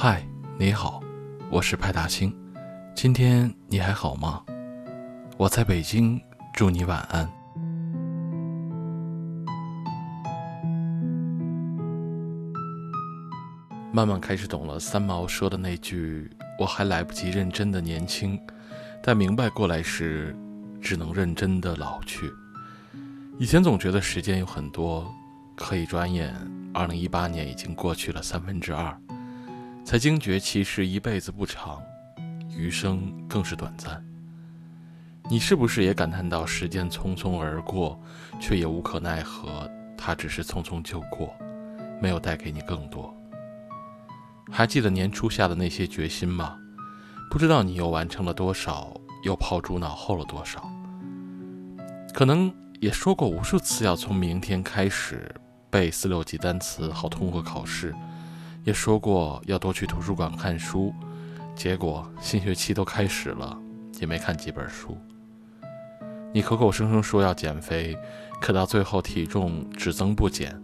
嗨，你好，我是派大星。今天你还好吗？我在北京，祝你晚安。慢慢开始懂了三毛说的那句：“我还来不及认真的年轻，但明白过来时，只能认真的老去。”以前总觉得时间有很多，可以转眼，二零一八年已经过去了三分之二。才惊觉，其实一辈子不长，余生更是短暂。你是不是也感叹到时间匆匆而过，却也无可奈何？它只是匆匆就过，没有带给你更多。还记得年初下的那些决心吗？不知道你又完成了多少，又抛诸脑后了多少？可能也说过无数次，要从明天开始背四六级单词，好通过考试。也说过要多去图书馆看书，结果新学期都开始了，也没看几本书。你口口声声说要减肥，可到最后体重只增不减，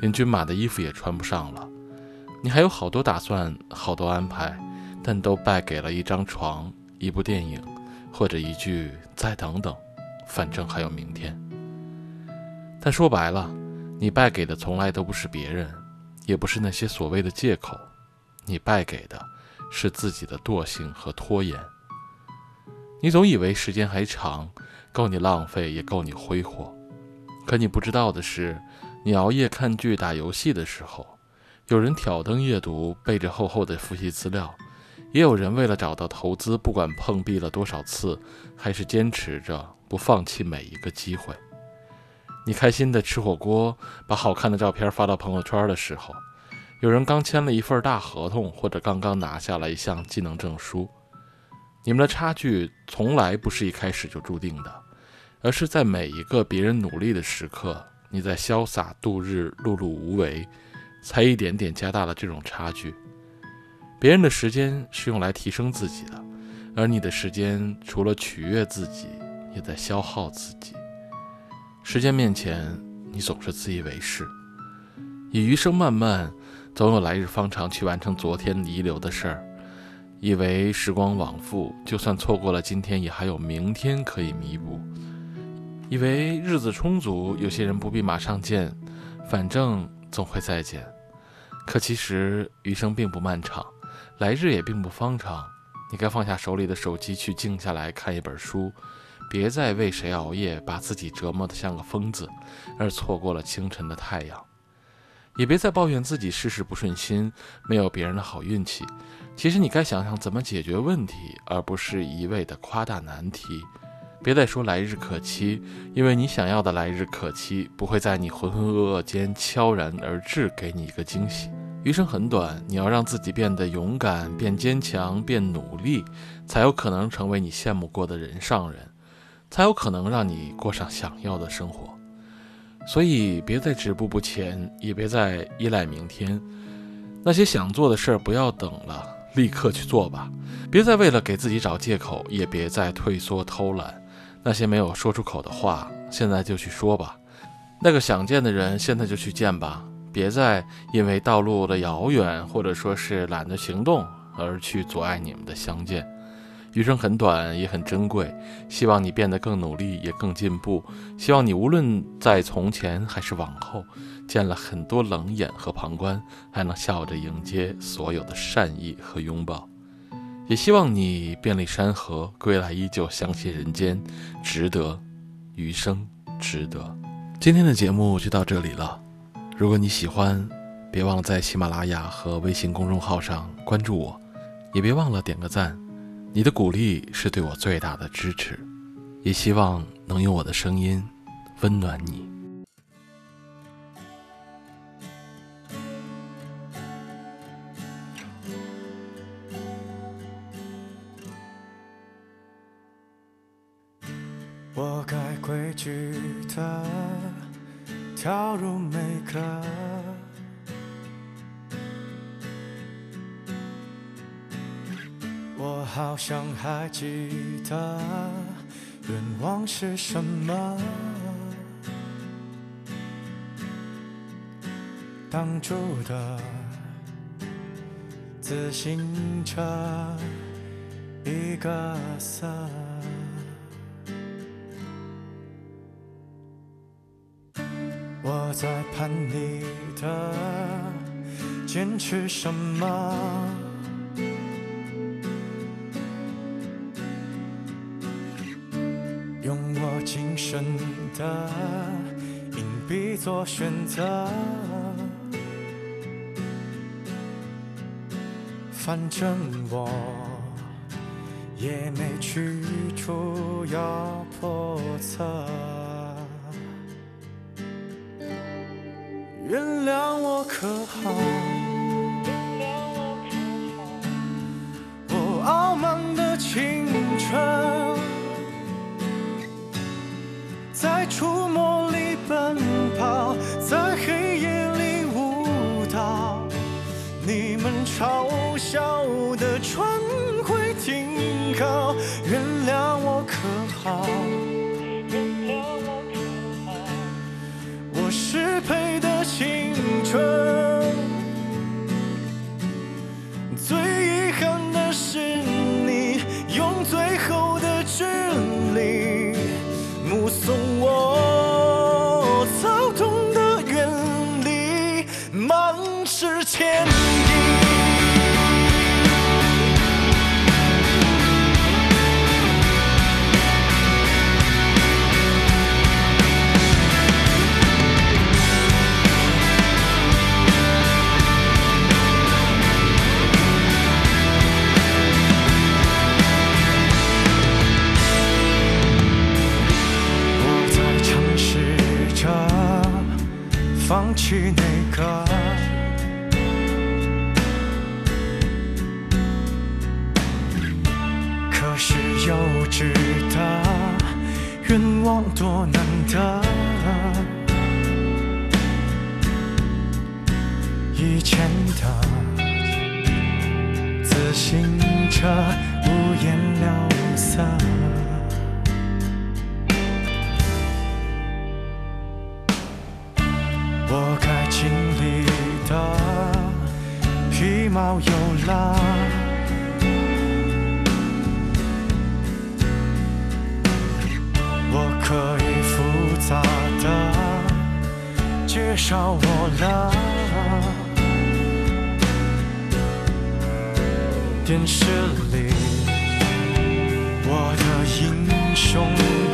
连均码的衣服也穿不上了。你还有好多打算，好多安排，但都败给了一张床、一部电影，或者一句“再等等，反正还有明天”。但说白了，你败给的从来都不是别人。也不是那些所谓的借口，你败给的是自己的惰性和拖延。你总以为时间还长，够你浪费，也够你挥霍。可你不知道的是，你熬夜看剧、打游戏的时候，有人挑灯夜读，背着厚厚的复习资料；也有人为了找到投资，不管碰壁了多少次，还是坚持着不放弃每一个机会。你开心的吃火锅，把好看的照片发到朋友圈的时候，有人刚签了一份大合同，或者刚刚拿下了一项技能证书。你们的差距从来不是一开始就注定的，而是在每一个别人努力的时刻，你在潇洒度日、碌碌无为，才一点点加大了这种差距。别人的时间是用来提升自己的，而你的时间除了取悦自己，也在消耗自己。时间面前，你总是自以为是，以余生漫漫，总有来日方长去完成昨天遗留的事儿，以为时光往复，就算错过了今天，也还有明天可以弥补；以为日子充足，有些人不必马上见，反正总会再见。可其实余生并不漫长，来日也并不方长，你该放下手里的手机，去静下来看一本书。别再为谁熬夜，把自己折磨得像个疯子，而错过了清晨的太阳；也别再抱怨自己事事不顺心，没有别人的好运气。其实你该想想怎么解决问题，而不是一味的夸大难题。别再说来日可期，因为你想要的来日可期，不会在你浑浑噩噩间悄然而至，给你一个惊喜。余生很短，你要让自己变得勇敢、变坚强、变努力，才有可能成为你羡慕过的人上人。才有可能让你过上想要的生活，所以别再止步不前，也别再依赖明天。那些想做的事儿不要等了，立刻去做吧。别再为了给自己找借口，也别再退缩偷懒。那些没有说出口的话，现在就去说吧。那个想见的人，现在就去见吧。别再因为道路的遥远，或者说是懒得行动，而去阻碍你们的相见。余生很短，也很珍贵。希望你变得更努力，也更进步。希望你无论在从前还是往后，见了很多冷眼和旁观，还能笑着迎接所有的善意和拥抱。也希望你遍历山河，归来依旧相信人间值得，余生值得。今天的节目就到这里了。如果你喜欢，别忘了在喜马拉雅和微信公众号上关注我，也别忘了点个赞。你的鼓励是对我最大的支持，也希望能用我的声音温暖你。我该规矩的跳入每个。好像还记得愿望是什么，当初的自行车一个色。我在盼你的坚持什么？的硬币做选择，反正我也没去处要破测。原谅我可好？在触摸里奔跑，在黑夜里舞蹈。你们嘲笑的船会停靠，原谅我可好？弃皮毛有了，我可以复杂的介绍我了。电视里，我的英雄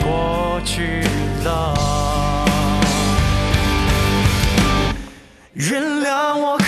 过去了。原谅我